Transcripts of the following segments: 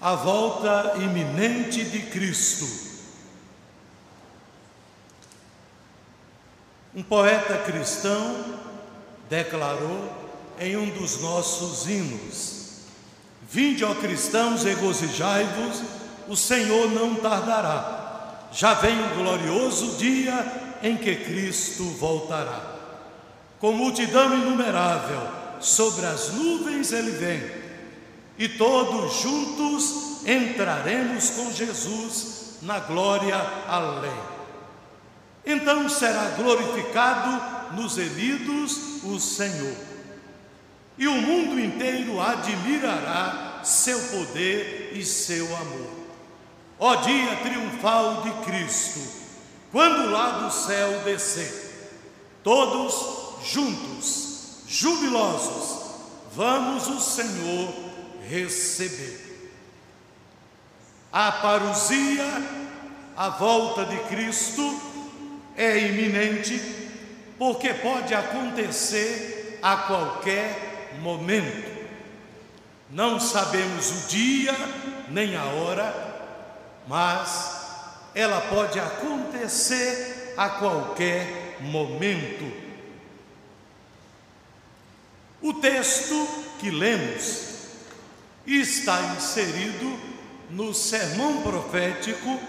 a volta iminente de Cristo. Um poeta cristão declarou em um dos nossos hinos: Vinde, ó cristãos, regozijai-vos, o Senhor não tardará. Já vem o glorioso dia em que Cristo voltará. Com multidão inumerável, sobre as nuvens ele vem e todos juntos entraremos com Jesus na glória além. Então será glorificado nos elidos o Senhor, e o mundo inteiro admirará seu poder e seu amor. Ó dia triunfal de Cristo, quando lá do céu descer, todos juntos, jubilosos, vamos o Senhor receber. A parousia, a volta de Cristo, é iminente, porque pode acontecer a qualquer momento. Não sabemos o dia nem a hora, mas ela pode acontecer a qualquer momento. O texto que lemos está inserido no sermão profético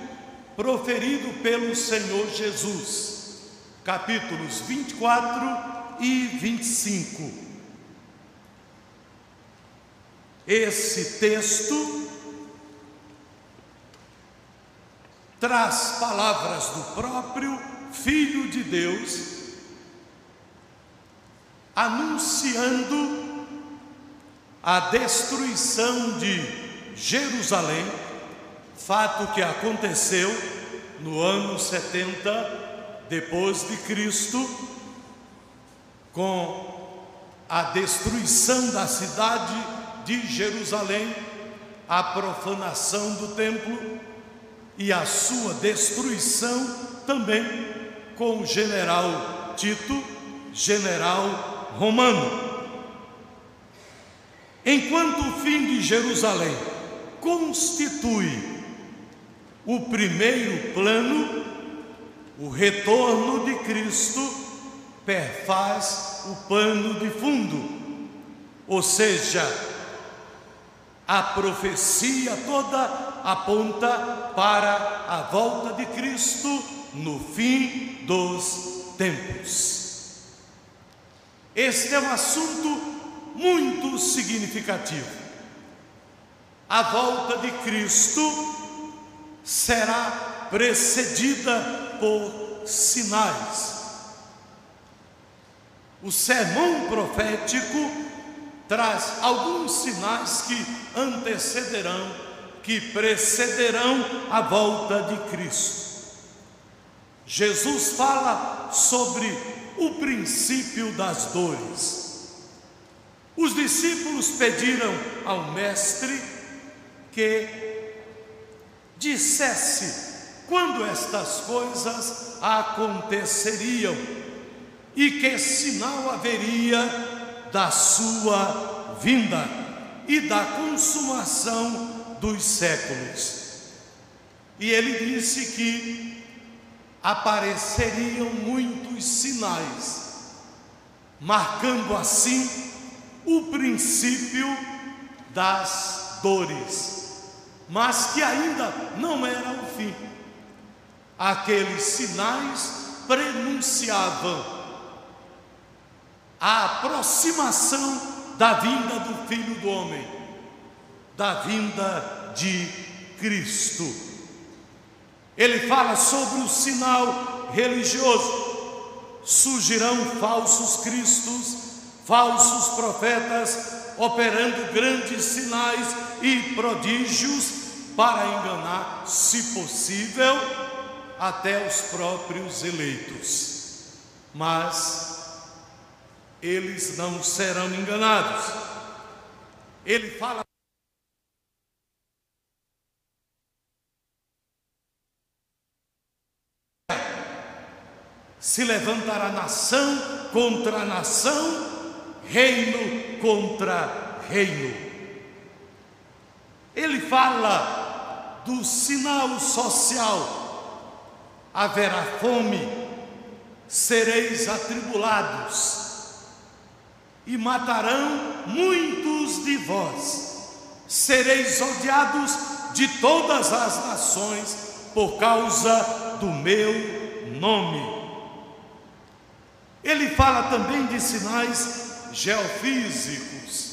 proferido pelo Senhor Jesus, capítulos 24 e 25. Esse texto traz palavras do próprio Filho de Deus, anunciando a destruição de Jerusalém, fato que aconteceu no ano 70 depois de Cristo, com a destruição da cidade de Jerusalém, a profanação do templo e a sua destruição também com o general Tito, general romano. Enquanto o fim de Jerusalém constitui o primeiro plano, o retorno de Cristo perfaz o pano de fundo, ou seja, a profecia toda aponta para a volta de Cristo no fim dos tempos. Este é um assunto muito significativo. A volta de Cristo será precedida por sinais. O sermão profético traz alguns sinais que antecederão, que precederão a volta de Cristo. Jesus fala sobre o princípio das dores. Os discípulos pediram ao Mestre que dissesse quando estas coisas aconteceriam e que sinal haveria da sua vinda e da consumação dos séculos. E ele disse que apareceriam muitos sinais, marcando assim o princípio das dores, mas que ainda não era o fim. Aqueles sinais prenunciavam a aproximação da vinda do Filho do Homem, da vinda de Cristo. Ele fala sobre o sinal religioso. Surgirão falsos cristos falsos profetas operando grandes sinais e prodígios para enganar, se possível, até os próprios eleitos. Mas eles não serão enganados. Ele fala se levantará nação contra nação reino contra reino. Ele fala do sinal social: haverá fome, sereis atribulados, e matarão muitos de vós, sereis odiados de todas as nações por causa do meu nome. Ele fala também de sinais geofísicos,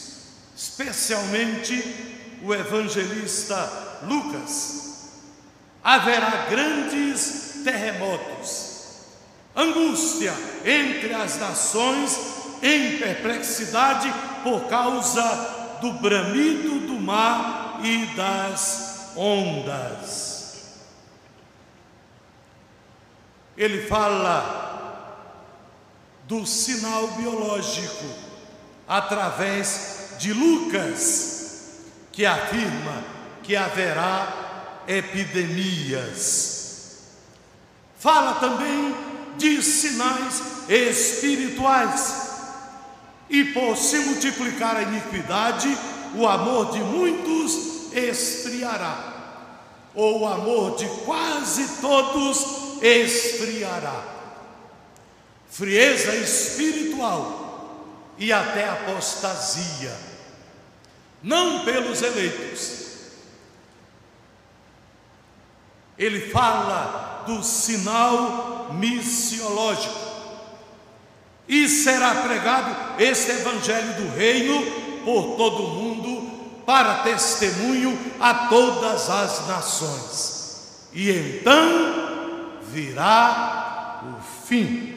especialmente o evangelista Lucas. Haverá grandes terremotos, angústia entre as nações em perplexidade por causa do bramido do mar e das ondas. Ele fala do sinal biológico através de Lucas, que afirma que haverá epidemias. Fala também de sinais espirituais. E por se multiplicar a iniquidade, o amor de muitos esfriará, ou o amor de quase todos esfriará frieza espiritual e até apostasia, não pelos eleitos. Ele fala do sinal missiológico. E será pregado este evangelho do reino por todo o mundo para testemunho a todas as nações. E então virá o fim.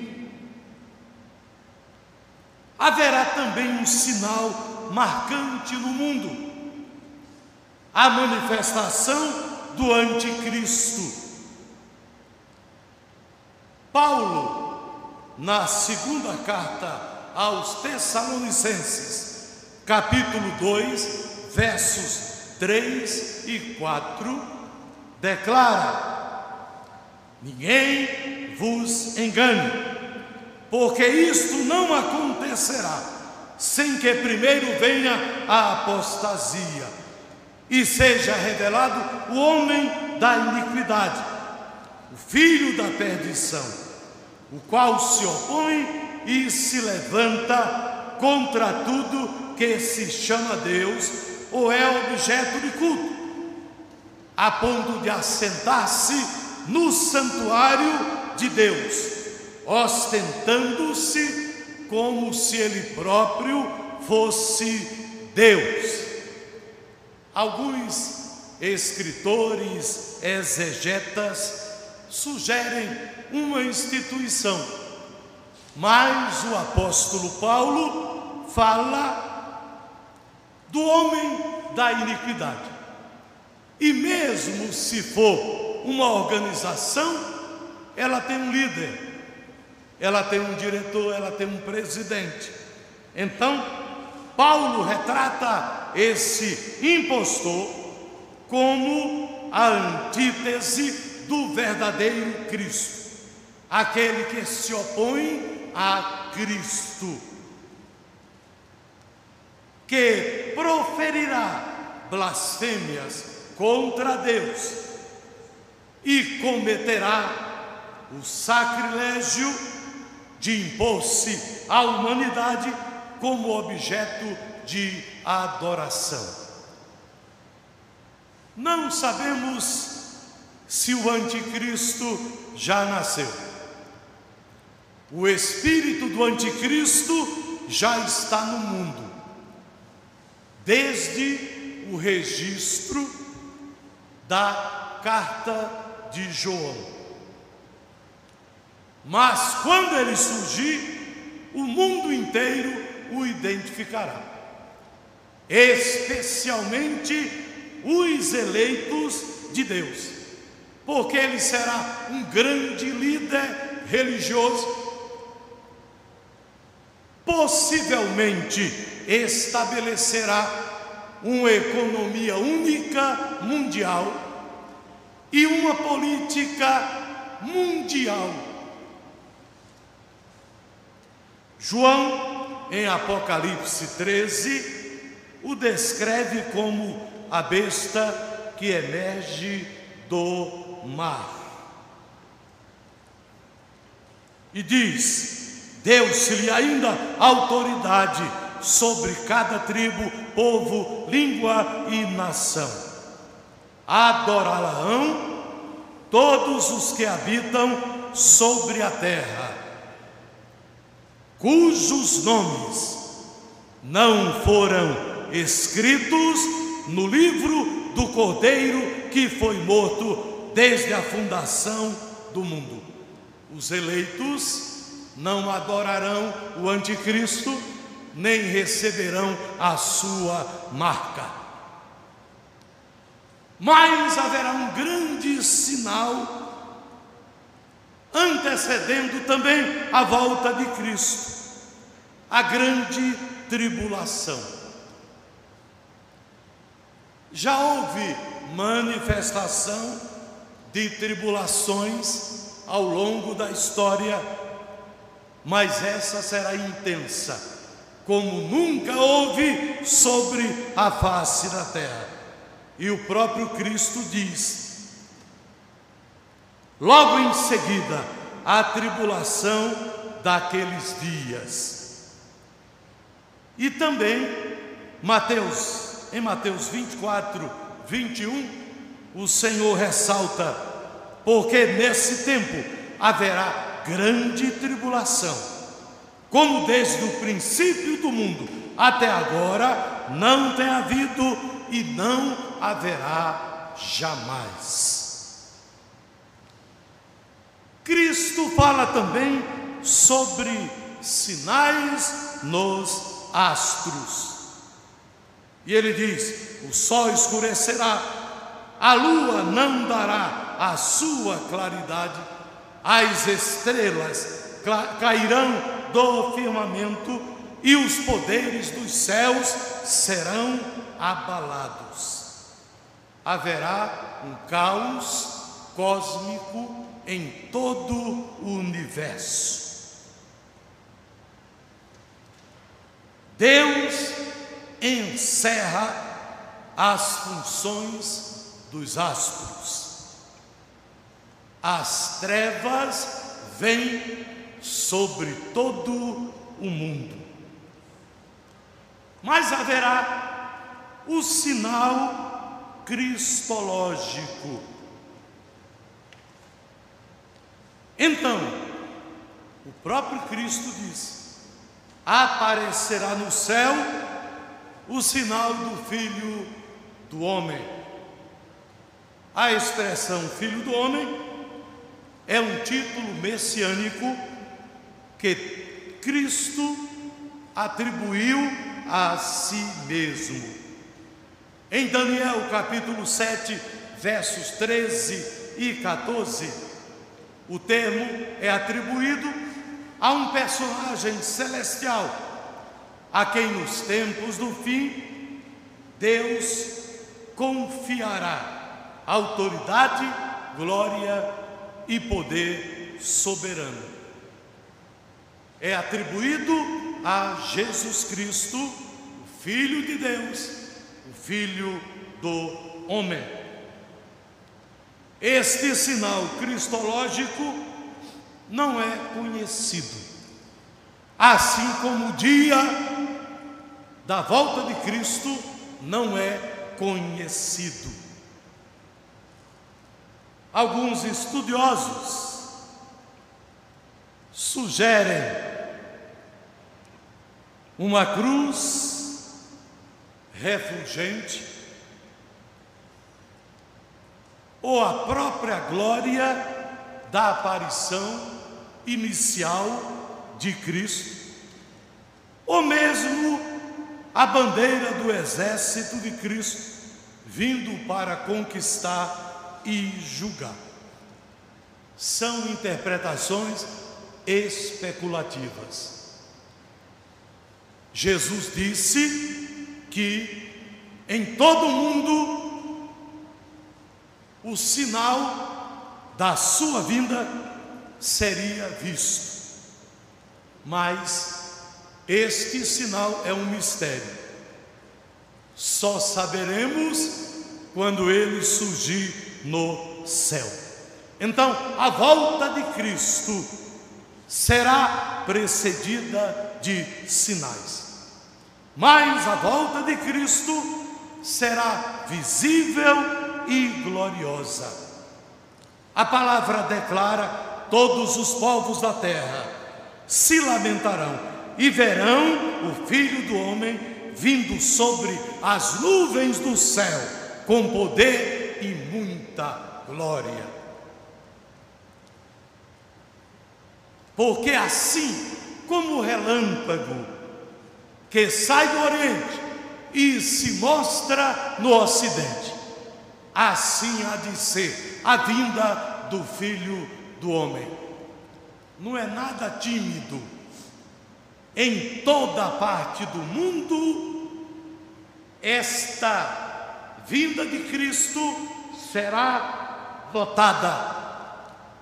Haverá também um sinal marcante no mundo: a manifestação do Anticristo. Paulo, na segunda carta aos Tessalonicenses, capítulo 2, versos 3 e 4, declara: Ninguém vos engane porque isto não acontecerá sem que primeiro venha a apostasia e seja revelado o homem da iniquidade, o filho da perdição, o qual se opõe e se levanta contra tudo que se chama Deus ou é objeto de culto, a ponto de assentar-se no santuário de Deus ostentando-se como se ele próprio fosse Deus. Alguns escritores exegetas sugerem uma instituição, mas o apóstolo Paulo fala do homem da iniquidade. E mesmo se for uma organização, ela tem um líder ela tem um diretor, ela tem um presidente. Então, Paulo retrata esse impostor como a antítese do verdadeiro Cristo, aquele que se opõe a Cristo, que proferirá blasfêmias contra Deus e cometerá o sacrilégio de impor-se à humanidade como objeto de adoração. Não sabemos se o anticristo já nasceu. O espírito do anticristo já está no mundo, desde o registro da carta de João. Mas quando ele surgir, o mundo inteiro o identificará, especialmente os eleitos de Deus, porque ele será um grande líder religioso, possivelmente estabelecerá uma economia única mundial e uma política mundial João, em Apocalipse 13, o descreve como a besta que emerge do mar. E diz: Deu-se-lhe ainda autoridade sobre cada tribo, povo, língua e nação. Adorá-la-ão todos os que habitam sobre a terra, cujos nomes não foram escritos no livro do Cordeiro que foi morto desde a fundação do mundo. Os eleitos não adorarão o anticristo, nem receberão a sua marca. Mas haverá um grande sinal antecedendo também a volta de Cristo, a grande tribulação. Já houve manifestação de tribulações ao longo da história, mas essa será intensa, como nunca houve sobre a face da terra. E o próprio Cristo diz: logo em seguida, a tribulação daqueles dias. E também, Mateus, em Mateus 24, 21, o Senhor ressalta porque nesse tempo haverá grande tribulação, como desde o princípio do mundo até agora não tem havido e não haverá jamais. Cristo fala também sobre sinais nos astros. E ele diz: o sol escurecerá, a lua não dará a sua claridade, as estrelas cairão do firmamento e os poderes dos céus serão abalados. Haverá um caos cósmico em todo o universo. Deus encerra as funções dos astros as trevas vêm sobre todo o mundo. Mas haverá o sinal cristológico. Então, o próprio Cristo diz: aparecerá no céu o sinal do Filho do Homem. A expressão Filho do Homem é um título messiânico que Cristo atribuiu a si mesmo. Em Daniel capítulo 7, versos 13 e 14, o termo é atribuído a um personagem celestial, a quem nos tempos do fim Deus confiará autoridade, glória e poder soberano. É atribuído a Jesus Cristo, o Filho de Deus, o Filho do homem. Este sinal cristológico não é conhecido, assim como o dia da volta de Cristo não é conhecido. Alguns estudiosos sugerem uma cruz refulgente ou a própria glória da aparição inicial de Cristo, ou mesmo a bandeira do exército de Cristo vindo para conquistar e julgar. São interpretações especulativas. Jesus disse que em todo o mundo o sinal da sua vinda seria visto. Mas este sinal é um mistério. Só saberemos quando ele surgir no céu. Então, a volta de Cristo será precedida de sinais. Mas a volta de Cristo será visível e gloriosa. A palavra declara: todos os povos da terra se lamentarão e verão o Filho do Homem vindo sobre as nuvens do céu com poder e muita glória. Porque assim como o relâmpago que sai do Oriente e se mostra no Ocidente, assim há de ser a vinda do Filho do Homem. Não é nada tímido em toda parte do mundo, esta vinda de Cristo será notada.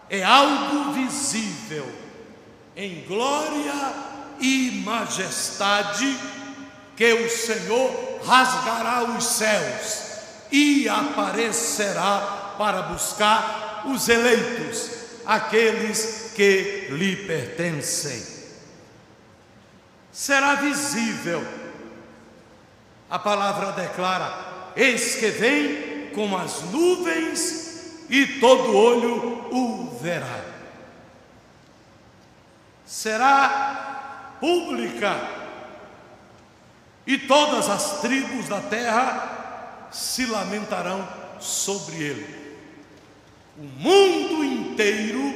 É algo visível, em glória e majestade, que o Senhor rasgará os céus e aparecerá para buscar os eleitos, aqueles que lhe pertencem será visível. A palavra declara: Eis que vem com as nuvens e todo olho o verá. Será pública e todas as tribos da terra se lamentarão sobre ele. O mundo inteiro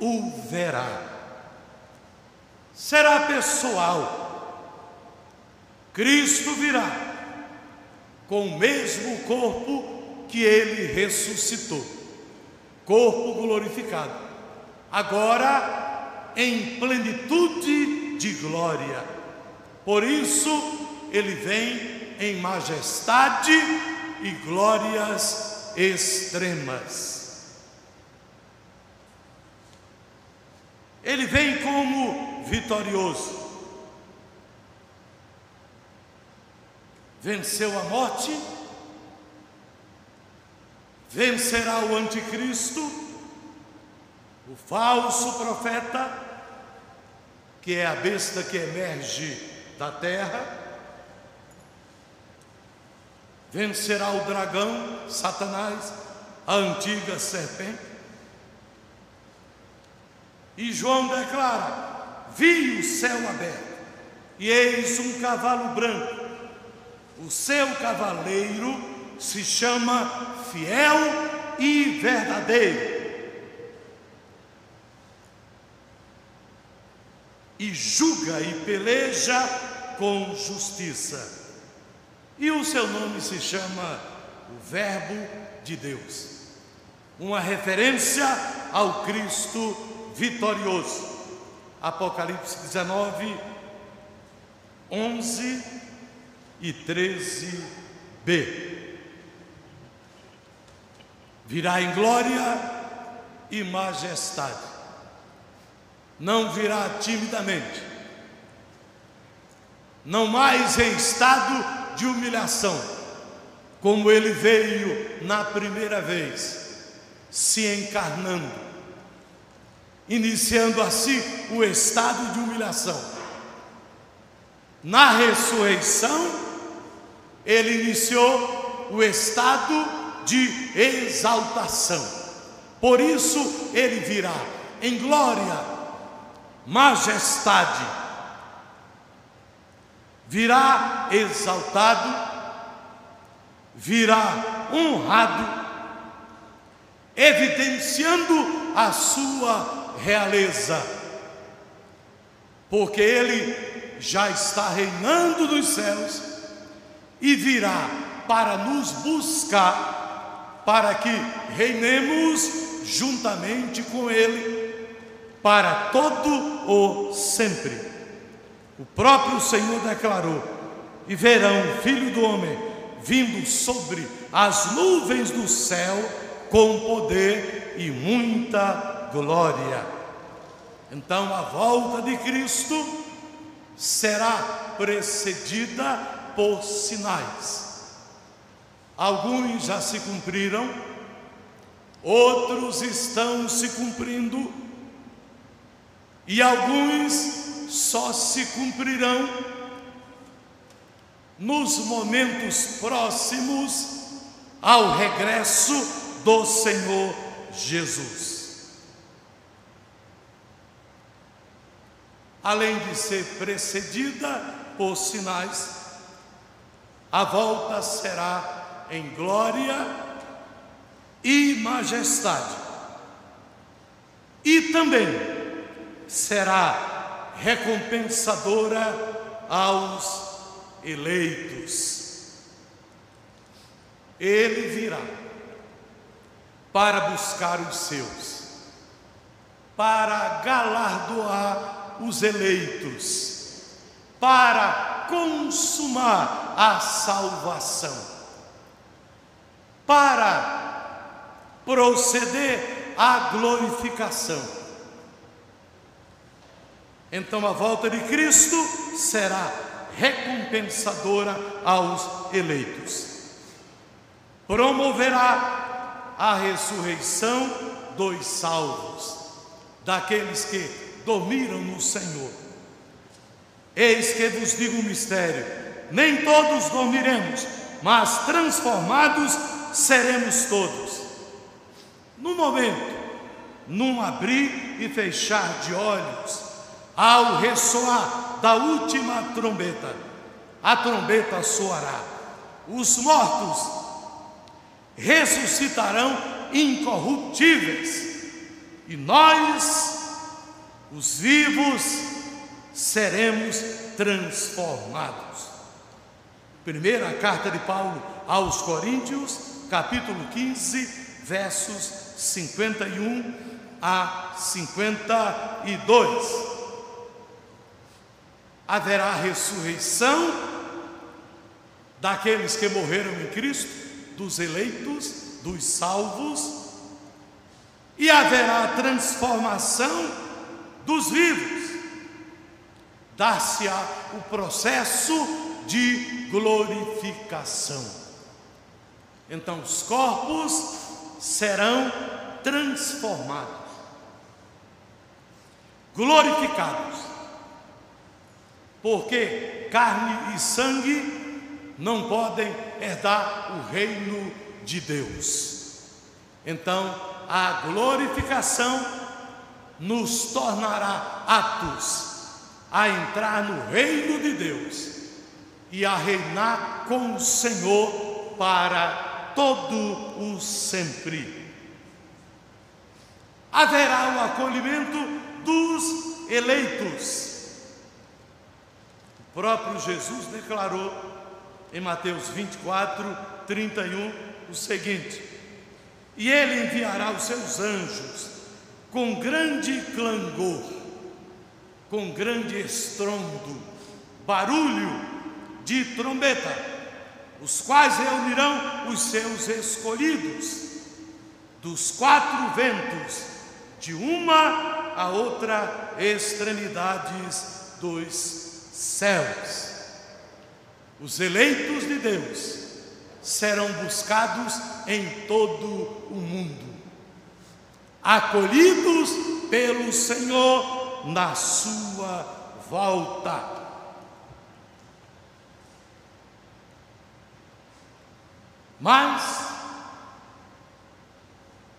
o verá será pessoal. Cristo virá com o mesmo corpo que ele ressuscitou corpo glorificado, agora em plenitude de glória. Por isso, ele vem em majestade e glórias extremas. Ele vem como vitorioso. Venceu a morte, vencerá o anticristo, o falso profeta, que é a besta que emerge da terra, vencerá o dragão, Satanás, a antiga serpente, e João declara: Vi o céu aberto, e eis um cavalo branco. O seu cavaleiro se chama Fiel e Verdadeiro. E julga e peleja com justiça. E o seu nome se chama o Verbo de Deus. Uma referência ao Cristo vitorioso. Apocalipse 19, 11 e 13b. Virá em glória e majestade, não virá timidamente, não mais em estado de humilhação, como ele veio na primeira vez, se encarnando iniciando assim o estado de humilhação. Na ressurreição, ele iniciou o estado de exaltação. Por isso, ele virá em glória, majestade, virá exaltado, virá honrado, evidenciando a sua realeza, porque Ele já está reinando nos céus e virá para nos buscar, para que reinemos juntamente com Ele para todo o sempre. O próprio Senhor declarou: E verão Filho do Homem vindo sobre as nuvens do céu com poder e muita glória. Então a volta de Cristo será precedida por sinais. Alguns já se cumpriram, outros estão se cumprindo, e alguns só se cumprirão nos momentos próximos ao regresso do Senhor Jesus. Além de ser precedida por sinais, a volta será em glória e majestade. E também será recompensadora aos eleitos. Ele virá para buscar os seus, para galardoar os eleitos, para consumar a salvação, para proceder à glorificação. Então a volta de Cristo será recompensadora aos eleitos. Promoverá a ressurreição dos salvos, daqueles que dormiram no Senhor. Eis que vos digo um mistério: nem todos dormiremos, mas transformados seremos todos. No momento, num abrir e fechar de olhos, ao ressoar da última trombeta, a trombeta soará. Os mortos ressuscitarão incorruptíveis, e nós, os vivos, seremos transformados. Primeira carta de Paulo aos Coríntios, capítulo 15, versos 51 a 52 haverá ressurreição daqueles que morreram em Cristo, dos eleitos, dos salvos, e haverá transformação dos vivos. Dar-se-á o processo de glorificação. Então os corpos serão transformados, glorificados porque carne e sangue não podem herdar o reino de Deus. Então, a glorificação nos tornará aptos a entrar no reino de Deus e a reinar com o Senhor para todo o sempre. Haverá o acolhimento dos eleitos próprio Jesus declarou em Mateus 24, 31 o seguinte: E ele enviará os seus anjos com grande clangor, com grande estrondo, barulho de trombeta, os quais reunirão os seus escolhidos dos quatro ventos, de uma a outra extremidades dos céus. Os eleitos de Deus serão buscados em todo o mundo, acolhidos pelo Senhor na sua volta. Mas,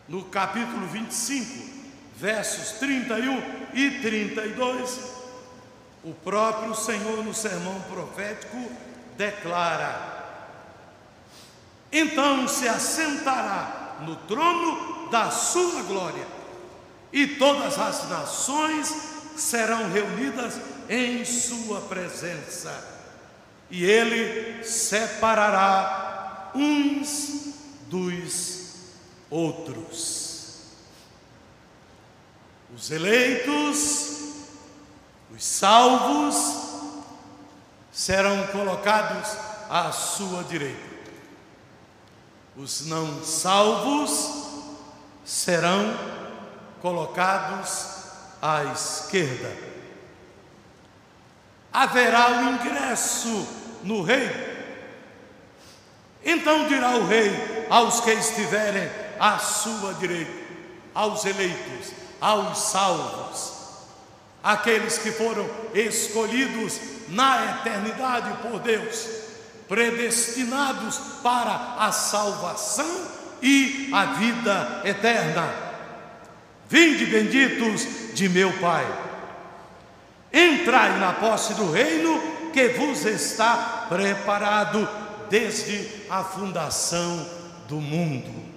no capítulo 25, versos 31 e 32, o próprio Senhor, no sermão profético, declara: Então se assentará no trono da sua glória, e todas as nações serão reunidas em sua presença, e ele separará uns dos outros. Os eleitos os salvos serão colocados à sua direita. Os não salvos serão colocados à esquerda. Haverá o ingresso no reino. Então dirá o rei aos que estiverem à sua direita, aos eleitos, aos salvos, aqueles que foram escolhidos na eternidade por Deus, predestinados para a salvação e a vida eterna. Vinde benditos de meu Pai, entrai na posse do reino que vos está preparado desde a fundação do mundo.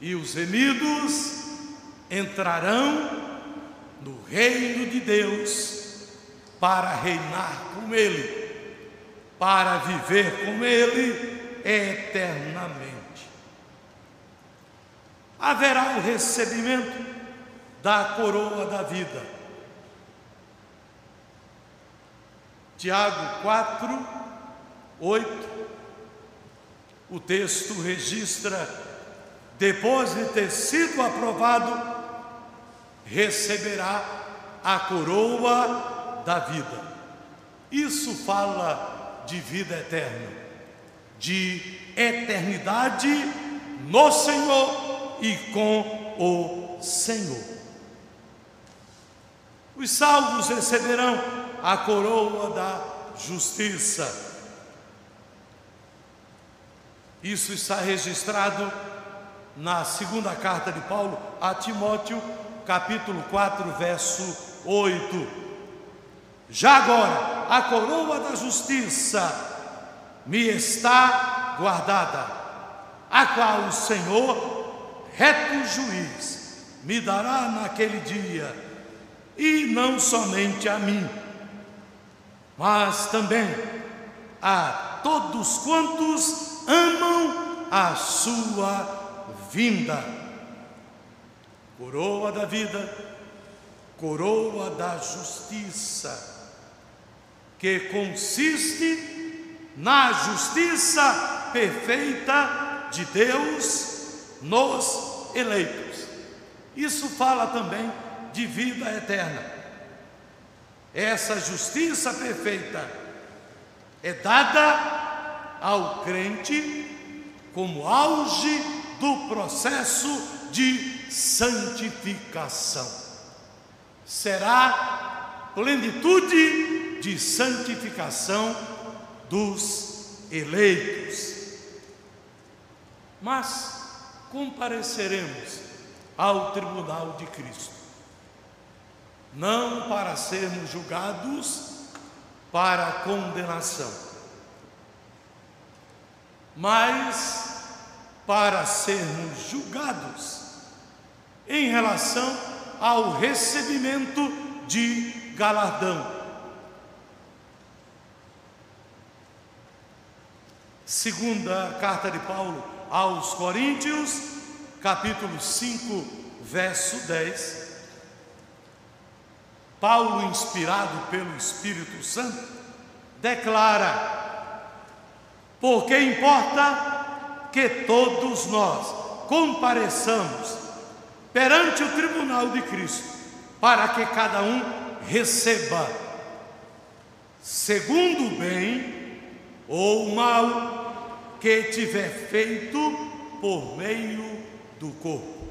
E os remidos entrarão no reino de Deus para reinar com Ele, para viver com Ele eternamente. Haverá o recebimento da coroa da vida. Tiago 4, 8. O texto registra, depois de ter sido aprovado, receberá a coroa da vida. Isso fala de vida eterna, de eternidade no Senhor e com o Senhor. Os salvos receberão a coroa da justiça. Isso está registrado na segunda carta de Paulo a Timóteo, capítulo 4, verso 8. Já agora, a coroa da justiça me está guardada, a qual o Senhor, reto juiz, me dará naquele dia, e não somente a mim, mas também a todos quantos amam a sua vinda coroa da vida, coroa da justiça, que consiste na justiça perfeita de Deus nos eleitos. Isso fala também de vida eterna. Essa justiça perfeita é dada ao crente como auge do processo de santificação. Será plenitude de santificação dos eleitos. Mas compareceremos ao tribunal de Cristo, não para sermos julgados para condenação, mas para sermos julgados em relação ao recebimento de galardão. Segunda carta de Paulo aos Coríntios, capítulo 5, verso 10. Paulo, inspirado pelo Espírito Santo, declara: Porque importa que todos nós compareçamos perante o tribunal de Cristo, para que cada um receba, segundo o bem ou o mal que tiver feito por meio do corpo.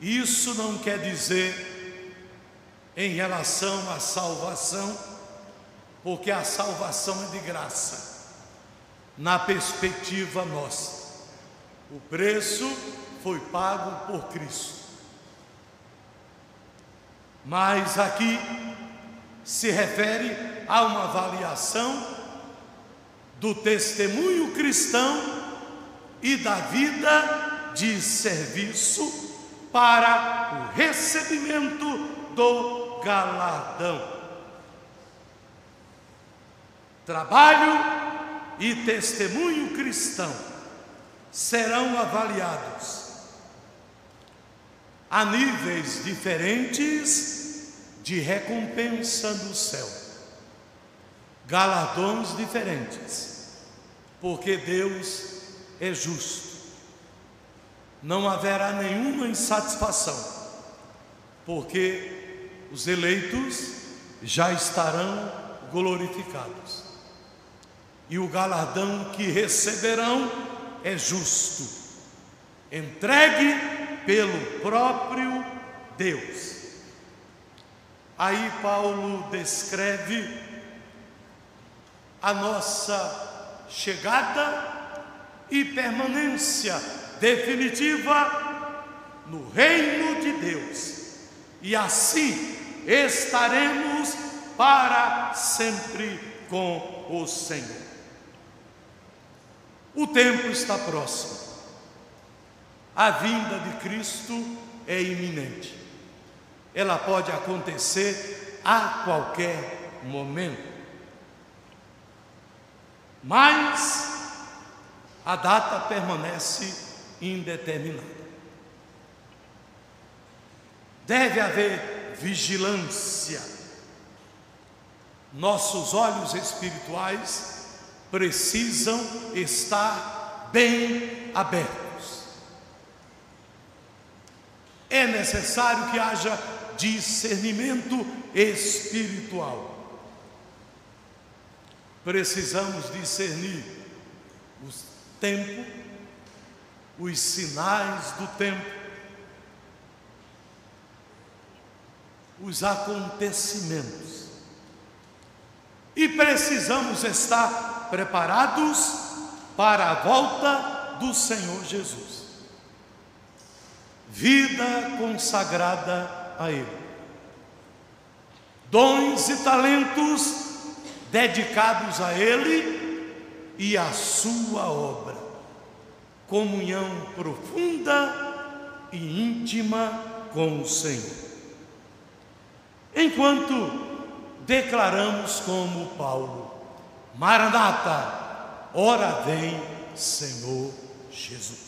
Isso não quer dizer em relação à salvação, porque a salvação é de graça na perspectiva nossa. O preço foi pago por Cristo. Mas aqui se refere a uma avaliação do testemunho cristão e da vida de serviço para o recebimento do galardão. Trabalho e testemunho cristão serão avaliados a níveis diferentes de recompensa no céu, galardões diferentes, porque Deus é justo. Não haverá nenhuma insatisfação, porque os eleitos já estarão glorificados. e o galardão que receberão é justo, entregue pelo próprio Deus. Aí Paulo descreve a nossa chegada e permanência definitiva no reino de Deus. E assim estaremos para sempre com o Senhor. O tempo está próximo. A vinda de Cristo é iminente. Ela pode acontecer a qualquer momento. Mas a data permanece indeterminada. Deve haver vigilância. Nossos olhos espirituais precisam estar bem abertos. É necessário que haja discernimento espiritual. Precisamos discernir o tempo, os sinais do tempo, os acontecimentos. E precisamos estar preparados para a volta do Senhor Jesus. Vida consagrada a Ele. Dons e talentos dedicados a Ele e à Sua obra. Comunhão profunda e íntima com o Senhor. Enquanto declaramos como Paulo: Maranata, ora vem, Senhor Jesus.